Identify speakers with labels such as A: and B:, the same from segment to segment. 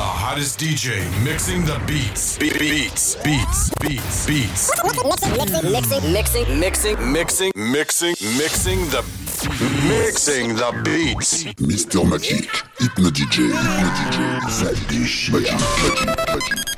A: The hottest DJ mixing the beats. Be- beats, beats, beats, beats.
B: Mixing, mixing, mixing, mixing,
A: mixing, mixing, mixing the mixing the beats.
C: Mr. Magic, Hypno DJ, Hypno DJ, Magic, Magic, Magic, Magic.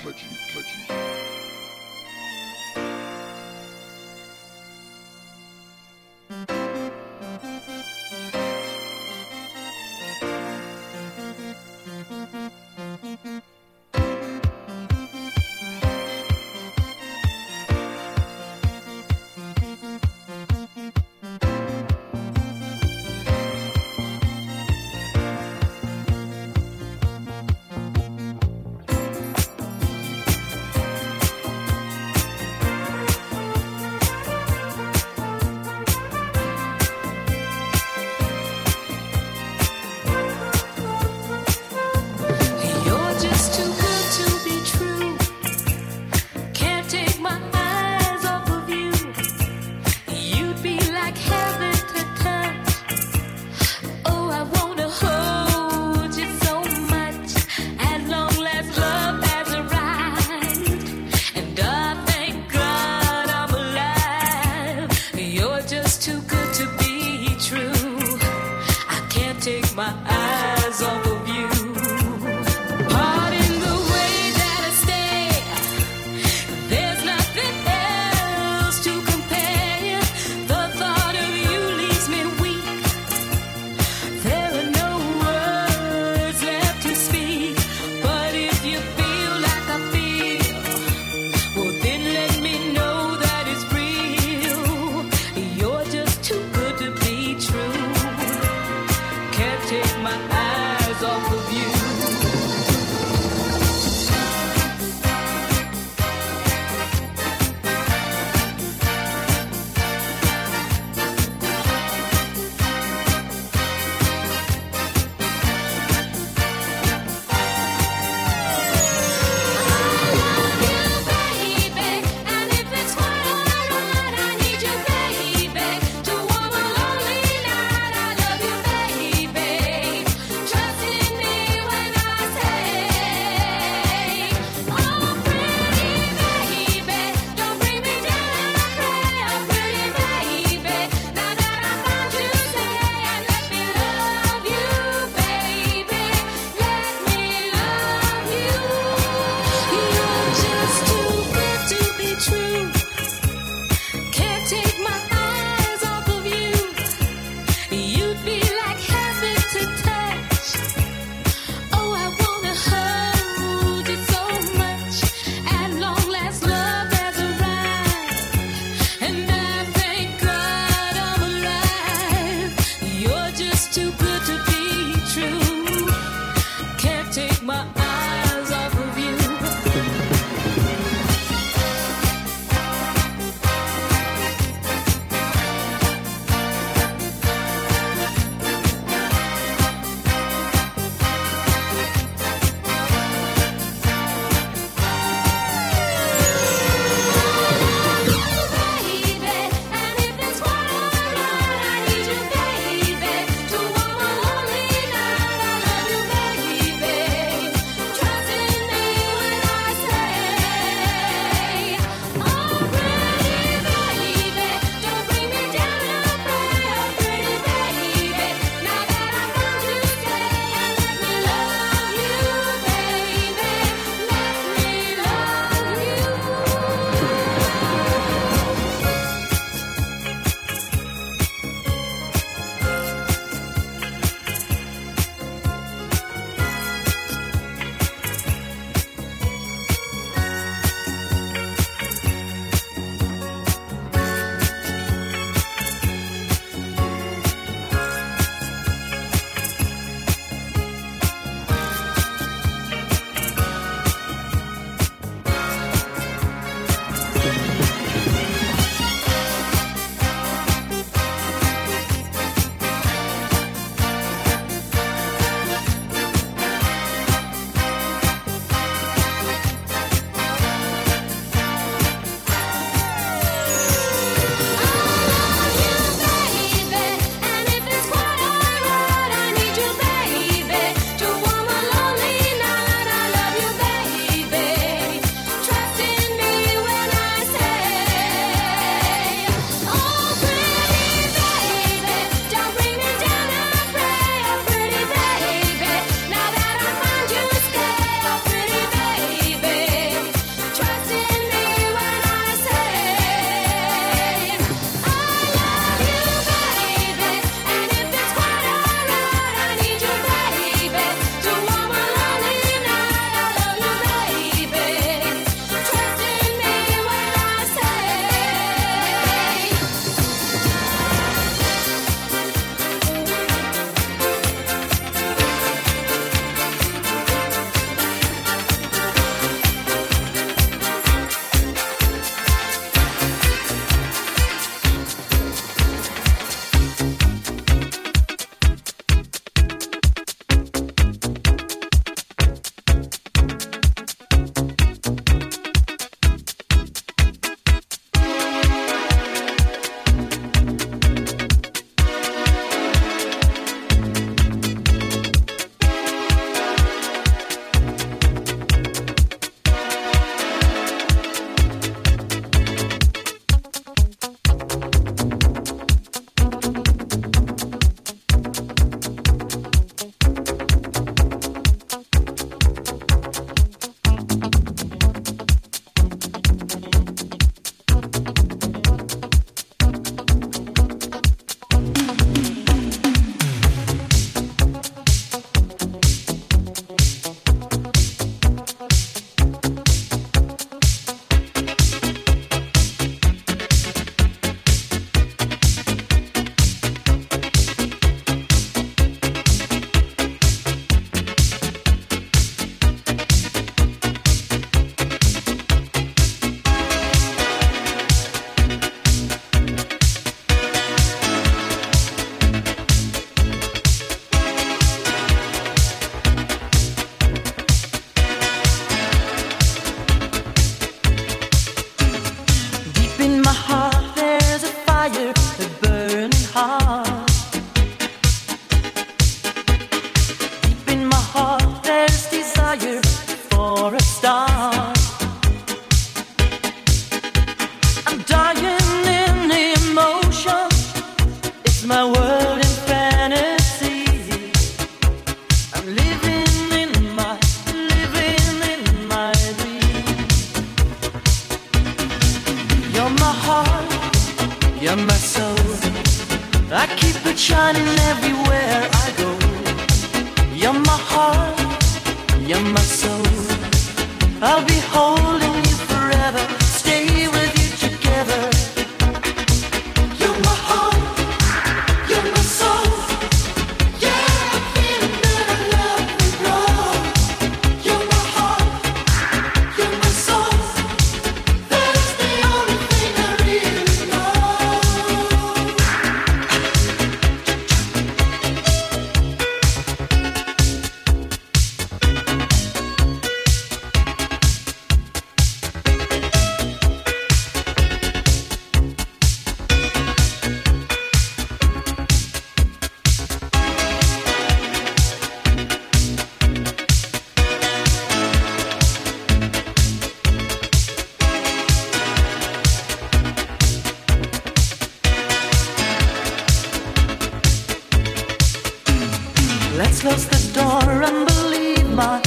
D: Let's close the door and believe my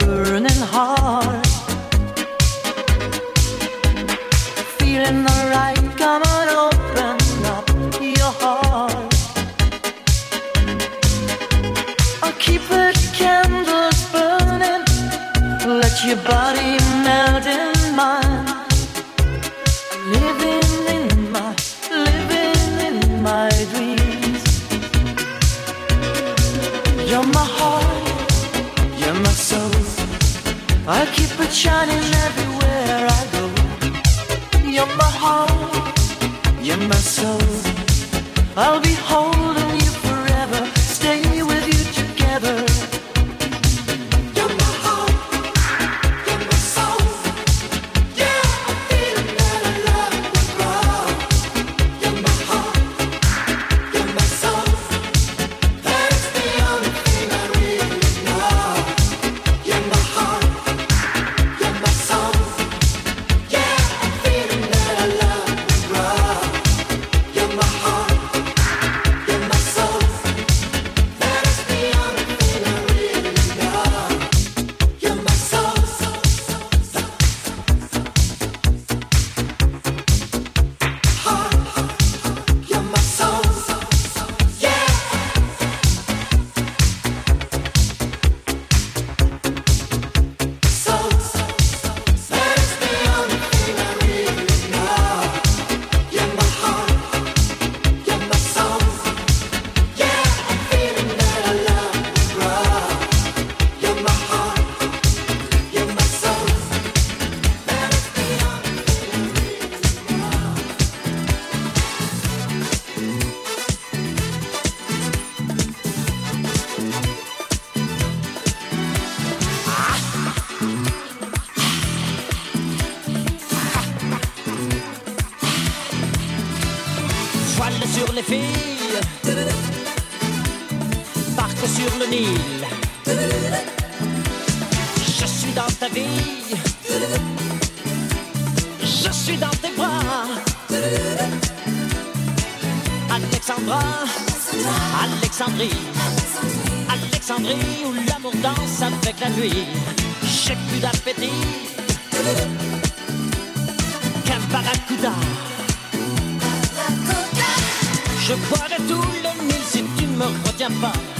D: burning heart. Feeling alright. shining.
E: sur le Nil. Je suis dans ta vie. Je suis dans tes bras. Alexandra, Alexandrie, Alexandrie où l'amour danse avec la nuit. J'ai plus d'appétit qu'un barracuda. Je boirai tout le Nil si tu ne me retiens pas.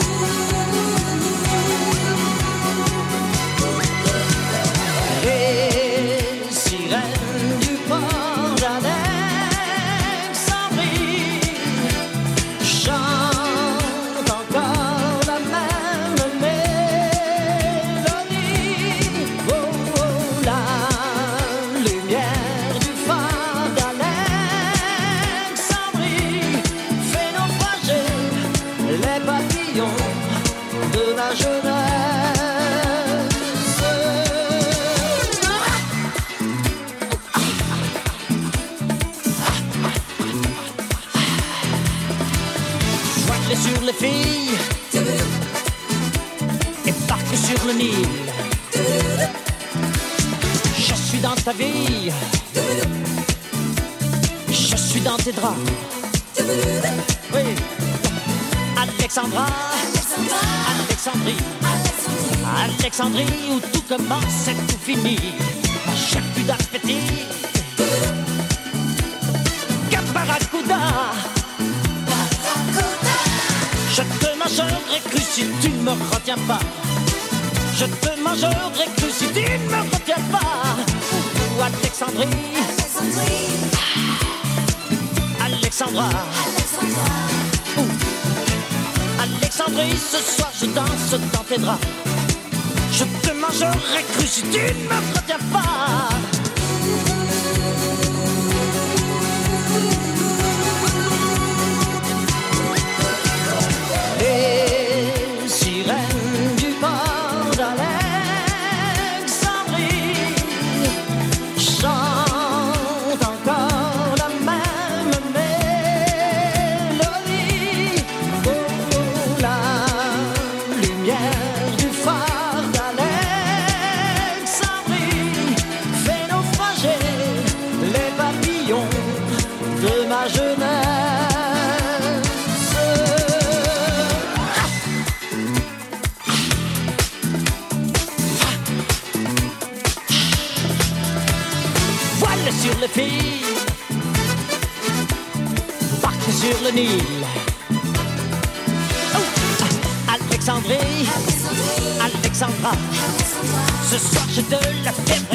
E: Je suis dans tes draps. Oui. Alexandra, Alexandrie, Alexandrie où tout commence et tout finit. J'ai plus d'appétit. Caparacuda. Je te mangerai cru si tu ne me retiens pas. Je te mangerai cru si tu ne me retiens pas. Alexandrie. Alexandrie. Alexandra. Alexandrie, ce soir je danse dans tes draps. Je te mangerai cru si tu ne me retiens pas. le Nil. Oh, Alexandrie, Alexandra, ce soir je
F: te
G: la
F: fais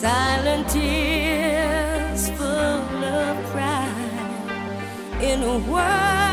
F: silent tears full of pride in a world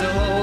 G: someone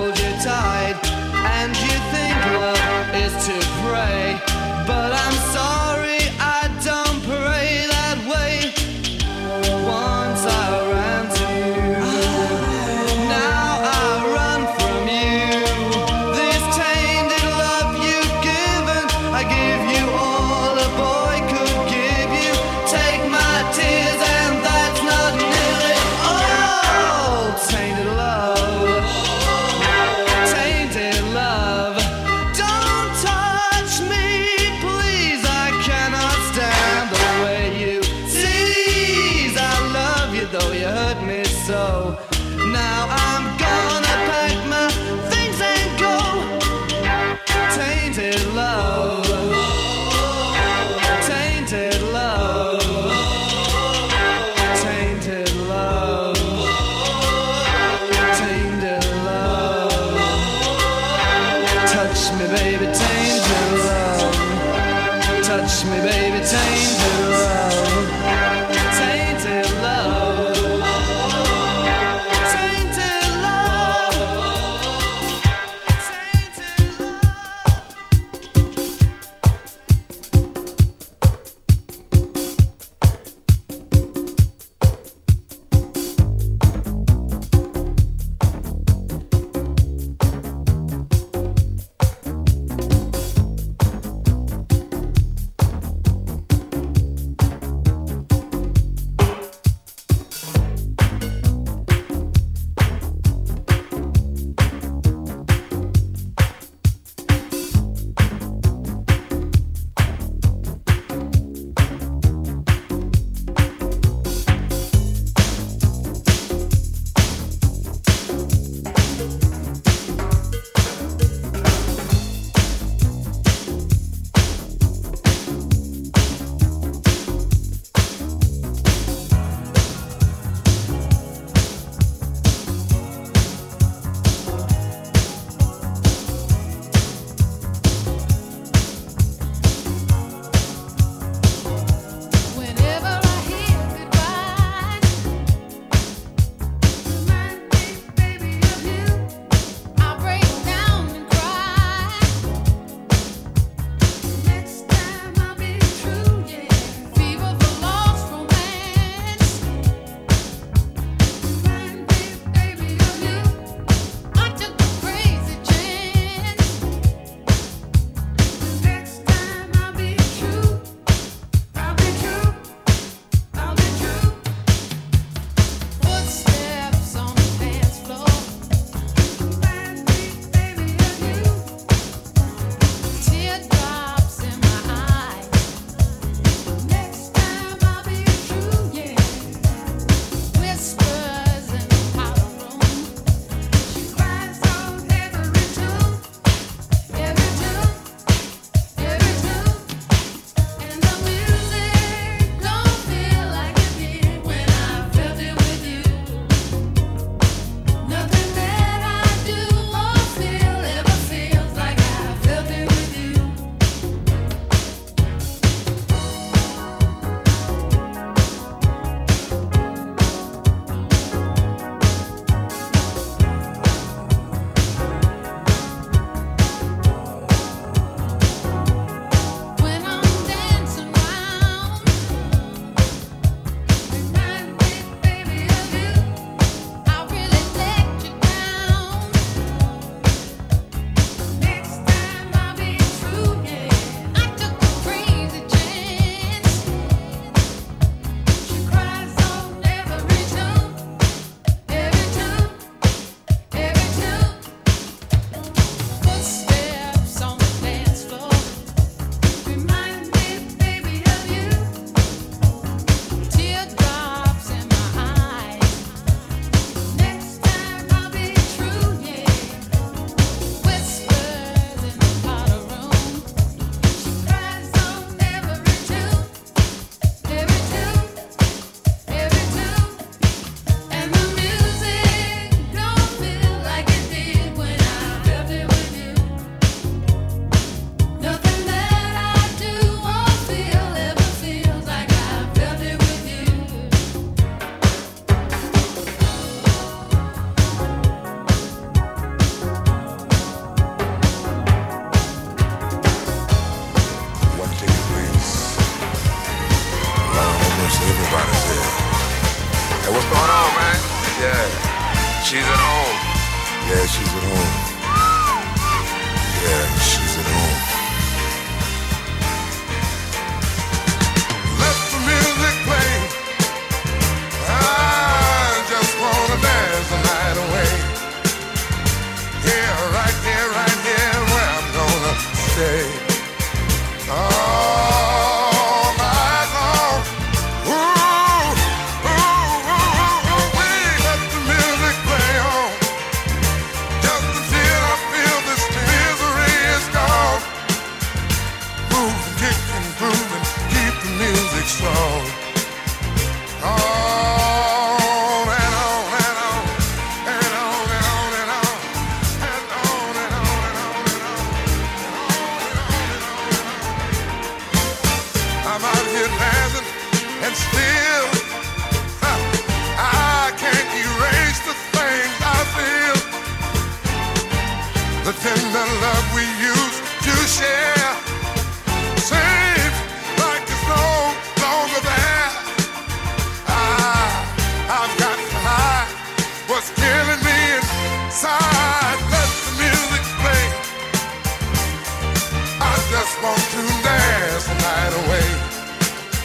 H: dance the night away.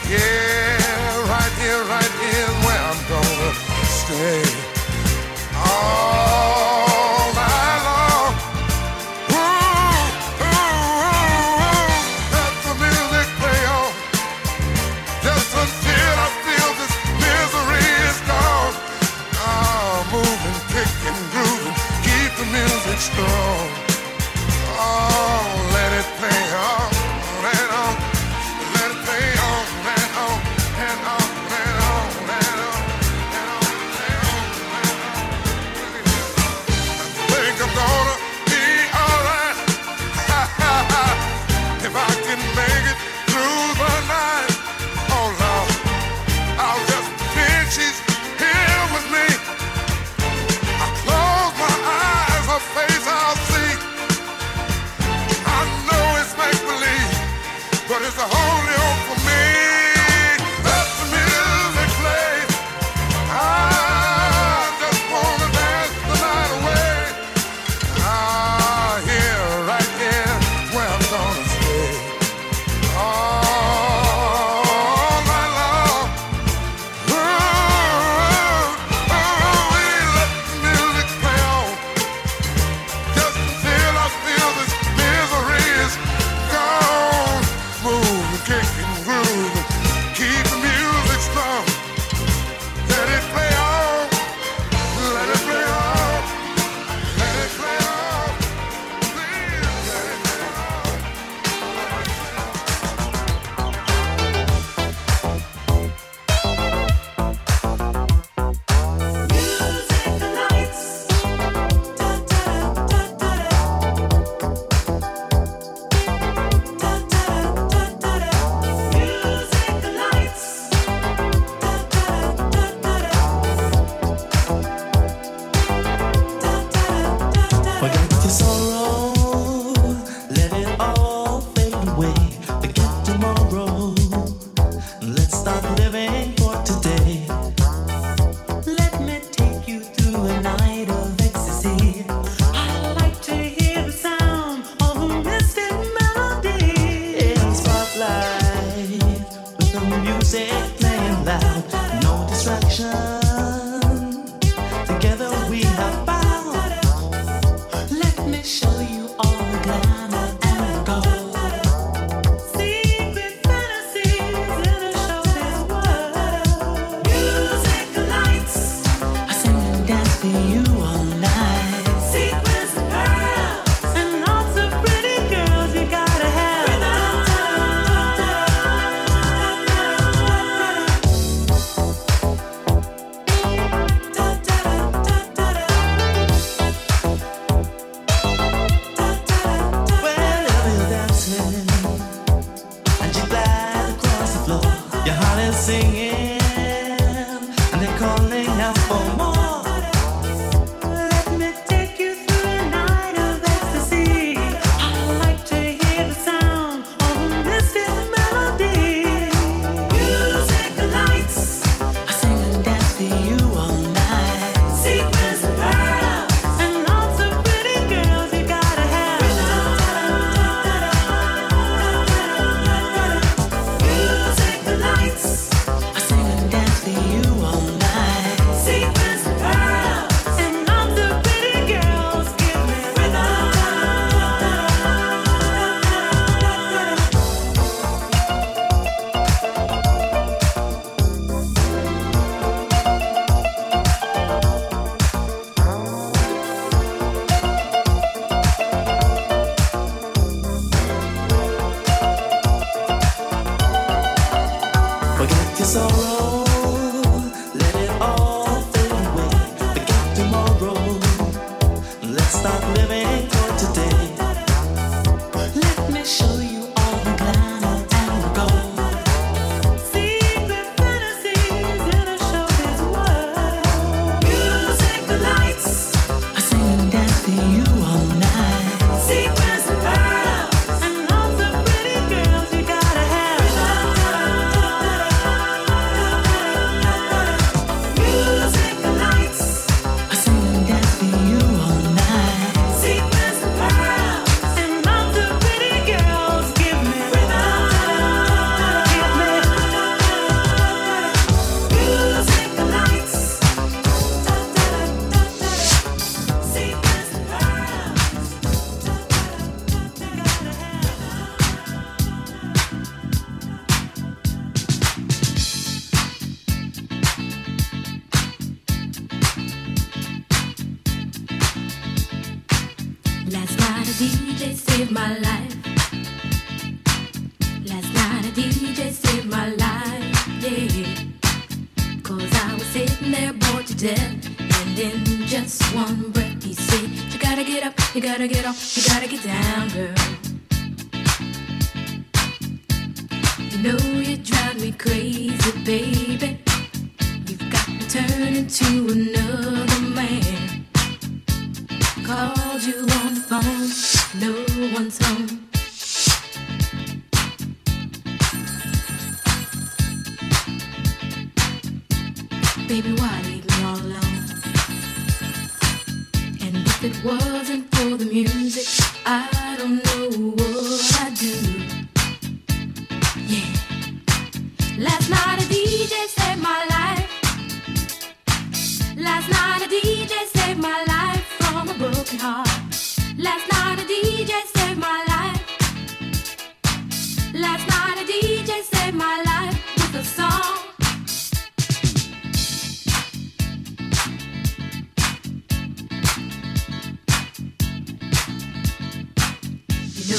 H: Yeah, special.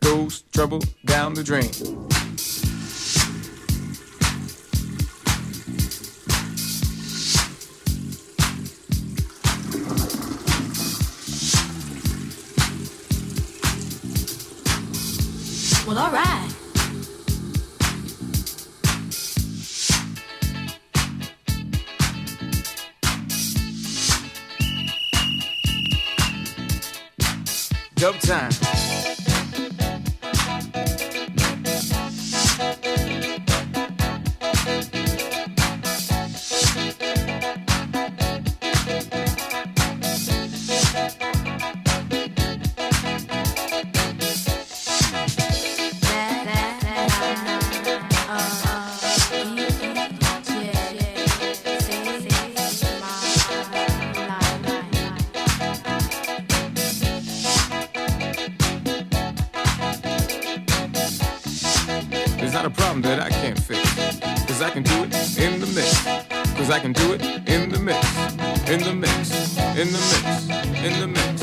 I: goes trouble down the drain.
C: Well, alright.
I: Dub time. Problem that I can't fix. Cause I can do it in the mix. Cause I can do it in the mix. In the mix. In the mix. In the mix.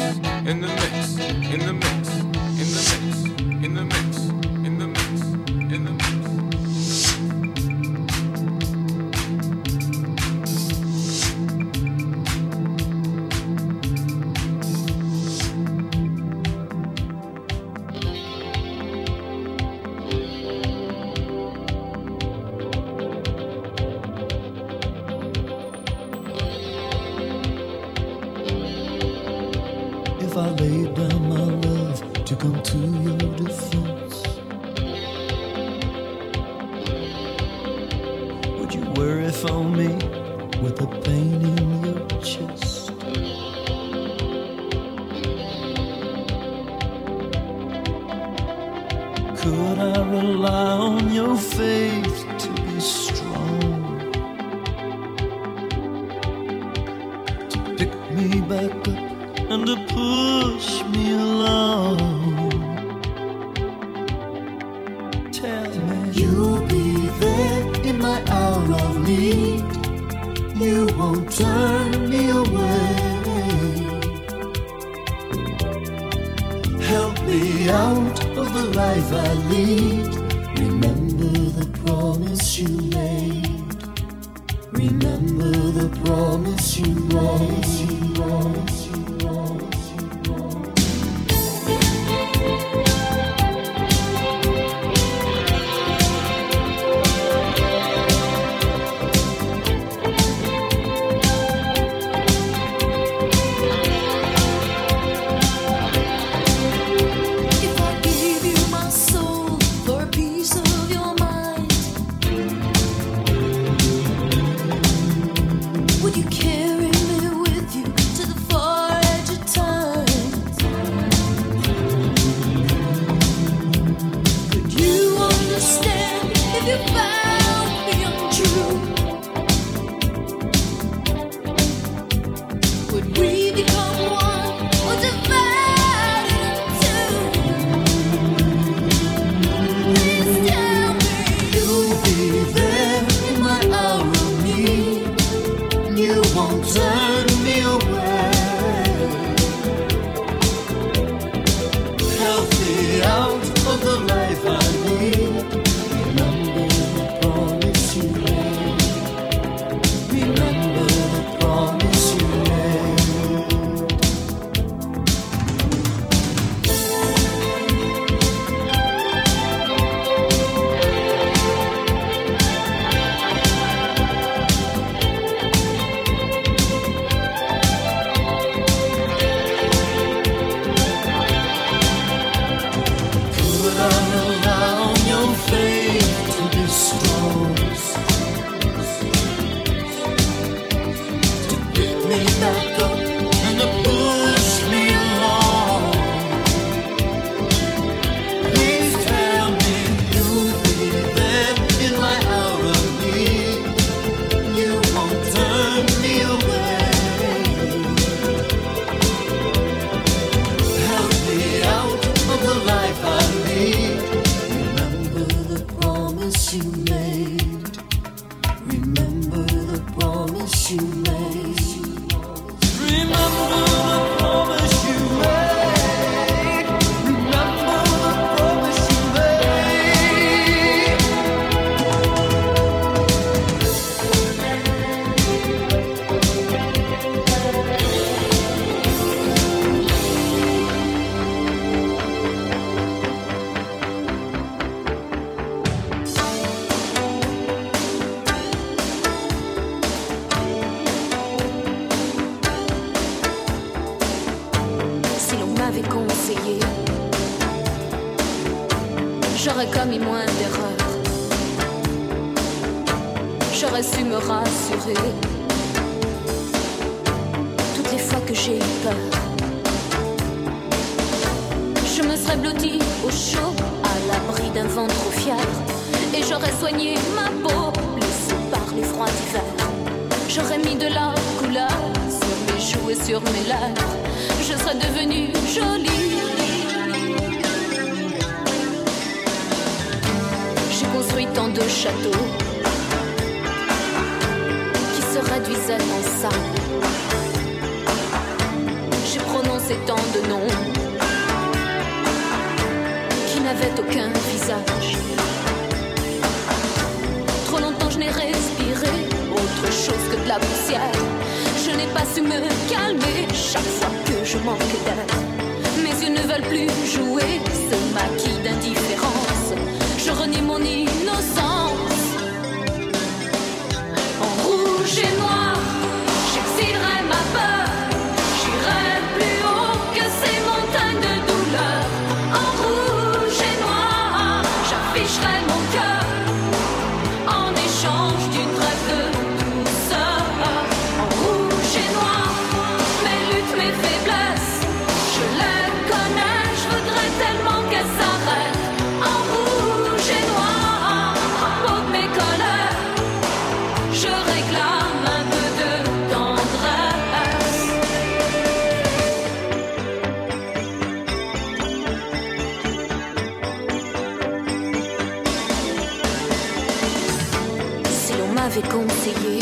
J: M'avez conseillé.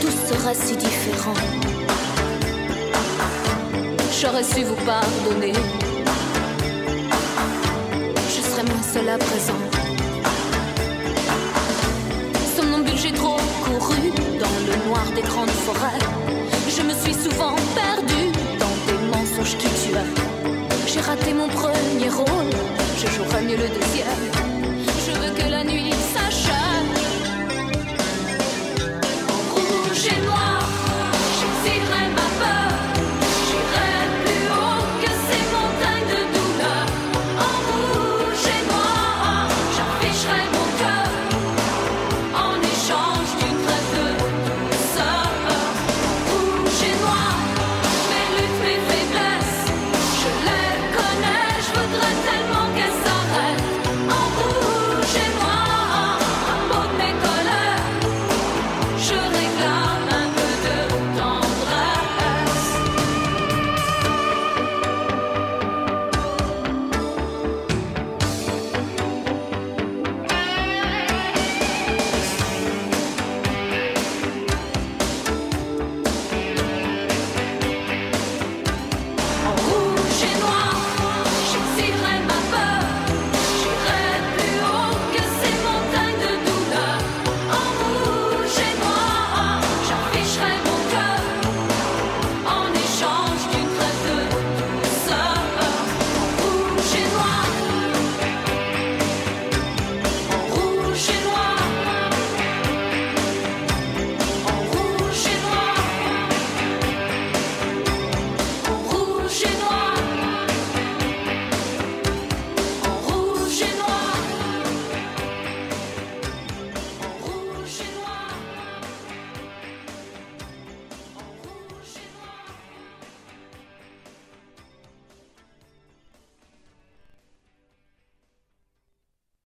J: Tout sera si différent. J'aurais su vous pardonner. Je serais moins seule à présent. Somnambule, j'ai trop couru dans le noir des grandes forêts. Je me suis souvent perdue dans des mensonges qui tuent. J'ai raté mon premier rôle, je jouerai mieux le deuxième. Je veux que la nuit